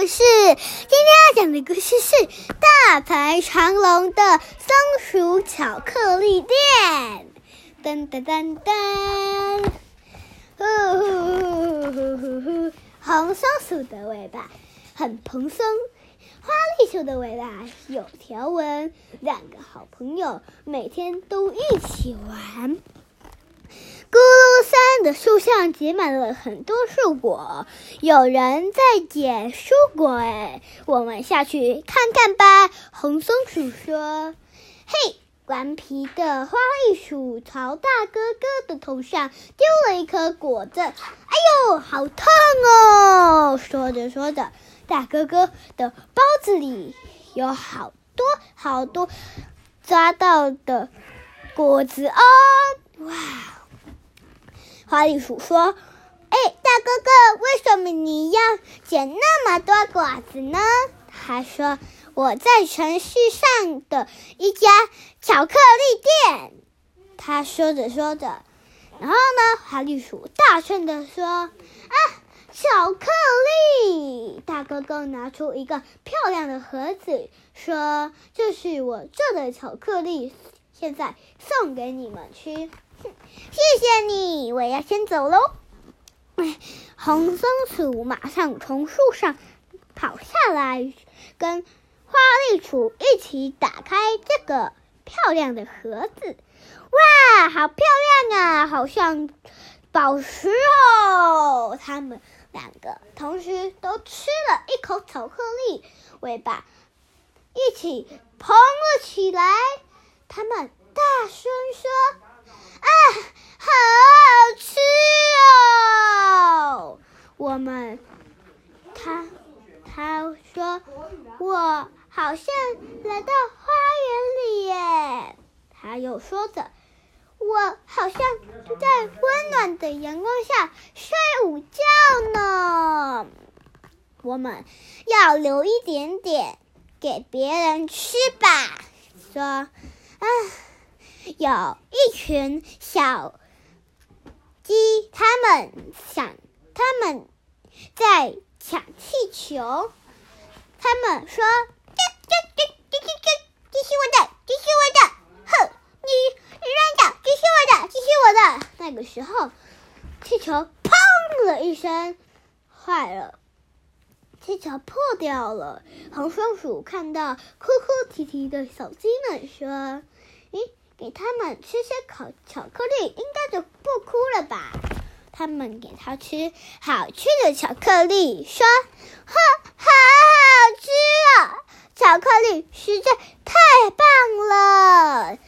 故事。今天要讲的故事是大排长龙的松鼠巧克力店。噔噔噔噔，呼呼呼呼呼！红松鼠的尾巴很蓬松，花栗鼠的尾巴有条纹。两个好朋友每天都一起玩。咕噜山的树上结满了很多树果，有人在捡树果哎，我们下去看看吧。红松鼠说：“嘿，顽皮的花栗鼠朝大哥哥的头上丢了一颗果子，哎呦，好痛哦！”说着说着，大哥哥的包子里有好多好多抓到的果子哦，哇！花栗鼠说：“哎，大哥哥，为什么你要捡那么多果子呢？”他说：“我在城市上的一家巧克力店。”他说着说着，然后呢，花栗鼠大声的说：“啊，巧克力！”大哥哥拿出一个漂亮的盒子，说：“这是我做的巧克力，现在送给你们吃。”哼谢谢你，我要先走喽。红松鼠马上从树上跑下来，跟花栗鼠一起打开这个漂亮的盒子。哇，好漂亮啊，好像宝石哦！他们两个同时都吃了一口巧克力，尾巴一起蓬了起来。他们大声说。啊，好好吃哦！我们，他他说我好像来到花园里耶。他又说着，我好像在温暖的阳光下睡午觉呢。我们要留一点点给别人吃吧。说，啊。有一群小鸡，他们想，他们在抢气球。他们说：“这、这、这、这、这、这，这是我的，这是我的！哼，你乱讲，这是我的，这是我的！”那个时候，气球砰的一声坏了，气球破掉了。红松鼠看到哭哭啼啼的小鸡们，说：“咦？”给他们吃些烤巧克力，应该就不哭了吧？他们给他吃好吃的巧克力，说：“哈，好好吃啊！巧克力实在太棒了。”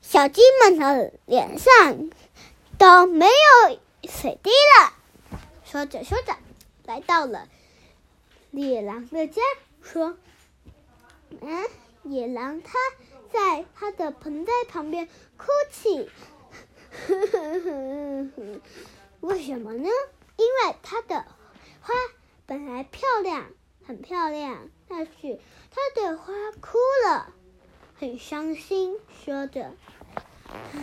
小鸡们的脸上都没有水滴了。说着说着，来到了野狼的家，说：“嗯，野狼他。”在他的盆栽旁边哭泣，为什么呢？因为他的花本来漂亮，很漂亮，但是他的花枯了，很伤心。说着，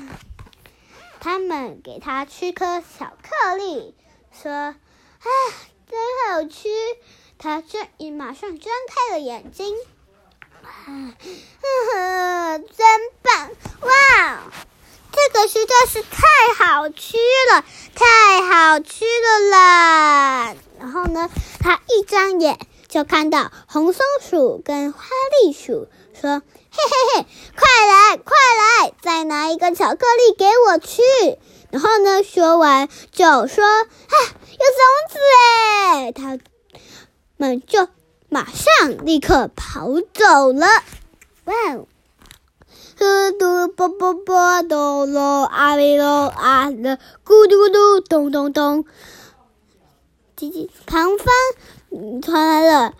他们给他吃颗巧克力，说：“啊，真好吃！”他这一马上睁开了眼睛。呵呵，真棒！哇，这个实在是太好吃了，太好吃了啦！然后呢，他一张眼就看到红松鼠跟花栗鼠说：“嘿嘿嘿，快来快来，再拿一个巧克力给我吃！”然后呢，说完就说：“啊，有种子诶！”他们就。马上立刻跑走了！哇哦！嘟嘟啵啵啵，哆啰啊哩啰啊了，咕嘟咕嘟，咚咚咚。叽叽，旁方传来了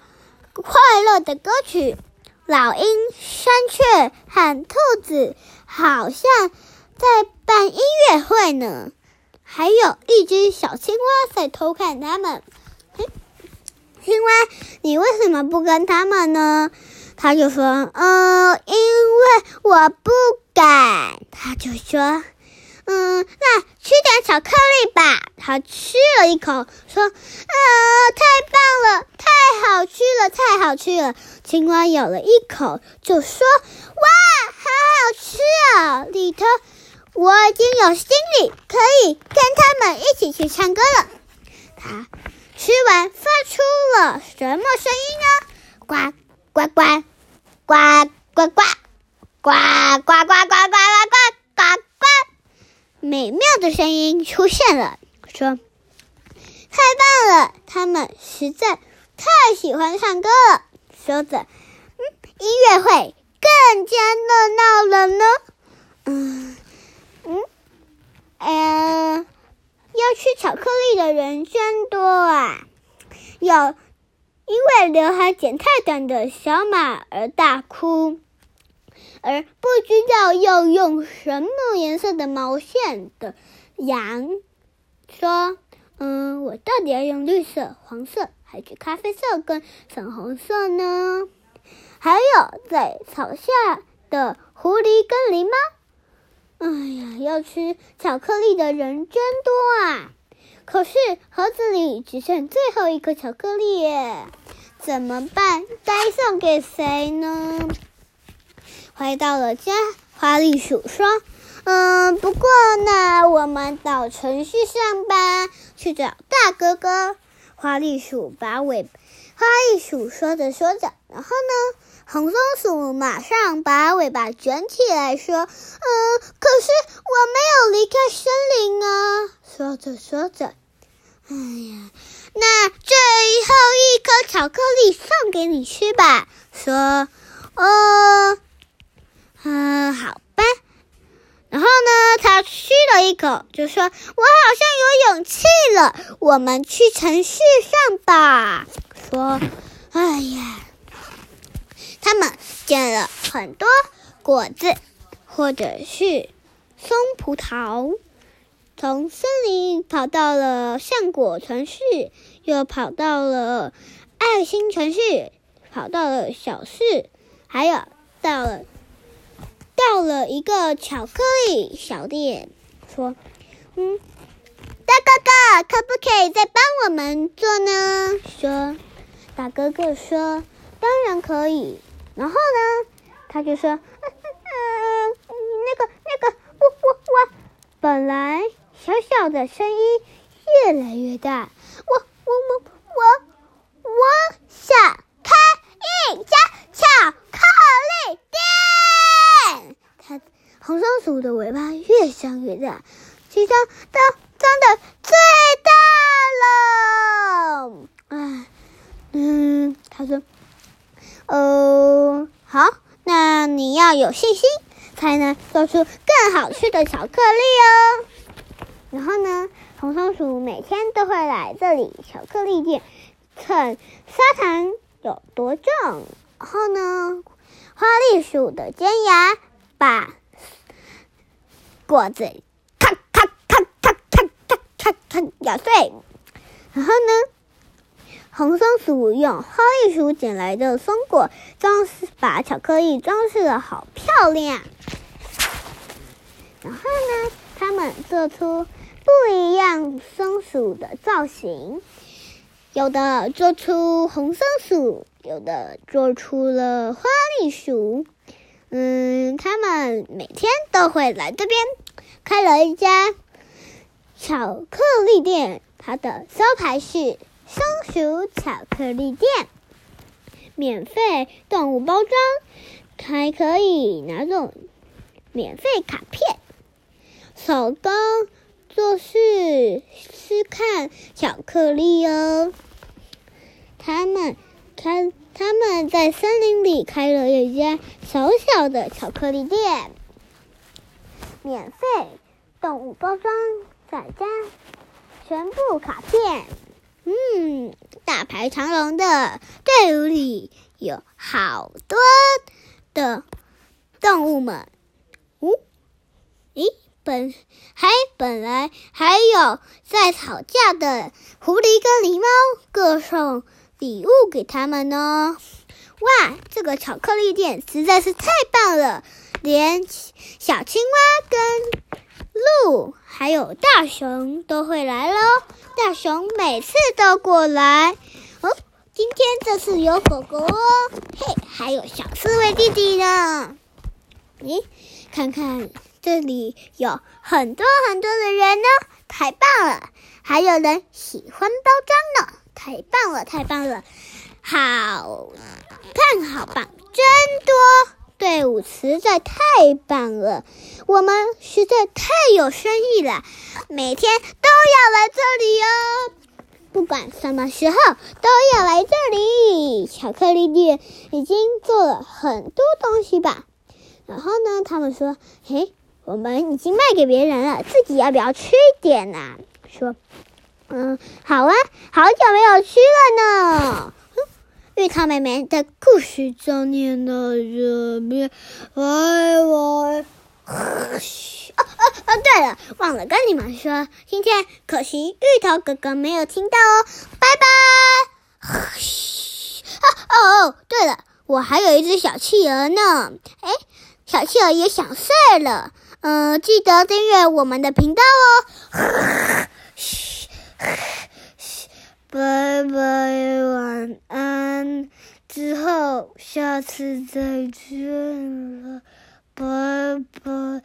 快乐的歌曲。老鹰、山雀和兔子好像在办音乐会呢，还有一只小青蛙在偷看他们。青蛙，你为什么不跟他们呢？他就说：“嗯，因为我不敢。”他就说：“嗯，那吃点巧克力吧。”他吃了一口，说：“啊，太棒了，太好吃了，太好吃了。”青蛙咬了一口，就说：“哇，好好吃啊！里头我已经有心理，可以跟他们一起去唱歌了。”他吃完发出了什么声音呢？呱呱呱呱呱呱呱呱呱呱呱呱呱呱！美妙的声音出现了，说：“太棒了，他们实在太喜欢唱歌了。”说着，嗯，音乐会更加热闹了呢。嗯嗯，呃，要吃巧克力的人真多啊！有因为刘海剪太短的小马而大哭，而不知道要用什么颜色的毛线的羊说：“嗯，我到底要用绿色、黄色？”还是咖啡色跟粉红色呢？还有在草下的狐狸跟狸猫。哎呀，要吃巧克力的人真多啊！可是盒子里只剩最后一颗巧克力耶，怎么办？该送给谁呢？回到了家，花栗鼠说：“嗯，不过呢，我们到城市上班去找大哥哥。”花栗鼠把尾，花栗鼠说着说着，然后呢，红松鼠马上把尾巴卷起来说：“嗯，可是我没有离开森林啊。”说着说着，哎呀，那最后一颗巧克力送给你吃吧。说，哦，嗯，好吧。然后呢，他吃了一口，就说：“我好像有勇气了，我们去城市上吧。”说：“哎呀，他们捡了很多果子，或者是松葡萄，从森林跑到了橡果城市，又跑到了爱心城市，跑到了小市，还有到了。”到了一个巧克力小店，说：“嗯，大哥哥，可不可以再帮我们做呢？”说：“大哥哥说，当然可以。”然后呢，他就说：“嗯嗯，那个那个，我我我，本来小小的声音越来越大，我我我我我想开一家巧克力店。”它红松鼠的尾巴越长越大，其中都长得最大了。唉，嗯，他说：“哦，好，那你要有信心，才能做出更好吃的巧克力哦。”然后呢，红松鼠每天都会来这里巧克力店称砂糖有多重。然后呢，花栗鼠的尖牙。把果子咔咔咔咔咔咔咔咔咬碎，然后呢，红松鼠用花栗鼠捡来的松果装饰，把巧克力装饰的好漂亮。然后呢，他们做出不一样松鼠的造型，有的做出红松鼠，有的做出了花栗鼠。嗯，他们每天都会来这边，开了一家巧克力店。它的招牌是松鼠巧克力店，免费动物包装，还可以拿种免费卡片，手工做事是看巧克力哦。他们开。他们在森林里开了一家小小的巧克力店，免费动物包装，再加全部卡片。嗯，大排长龙的队伍里有好多的动物们。哦，咦，本还本来还有在吵架的狐狸跟狸猫，各送。礼物给他们呢！哇，这个巧克力店实在是太棒了，连小青蛙跟鹿还有大熊都会来喽。大熊每次都过来。哦，今天这次有狗狗哦，嘿，还有小刺猬弟弟呢。咦，看看这里有很多很多的人呢，太棒了！还有人喜欢包装呢，太棒了，太棒了！好棒，好棒，真多！队伍实在太棒了，我们实在太有生意了，每天都要来这里哦。不管什么时候都要来这里。巧克力店已经做了很多东西吧？然后呢，他们说：“嘿，我们已经卖给别人了，自己要不要吃一点呢？”说：“嗯，好啊，好久没有吃了呢。”芋头妹妹的故事中念到这边，拜拜。哦哦哦，对了，忘了跟你们说，今天可惜芋头哥哥没有听到哦，拜拜。哦哦，对了，我还有一只小企鹅呢。哎，小企鹅也想睡了。嗯，记得订阅我们的频道哦。嘘 拜拜，晚安。之后下次再见了，拜拜。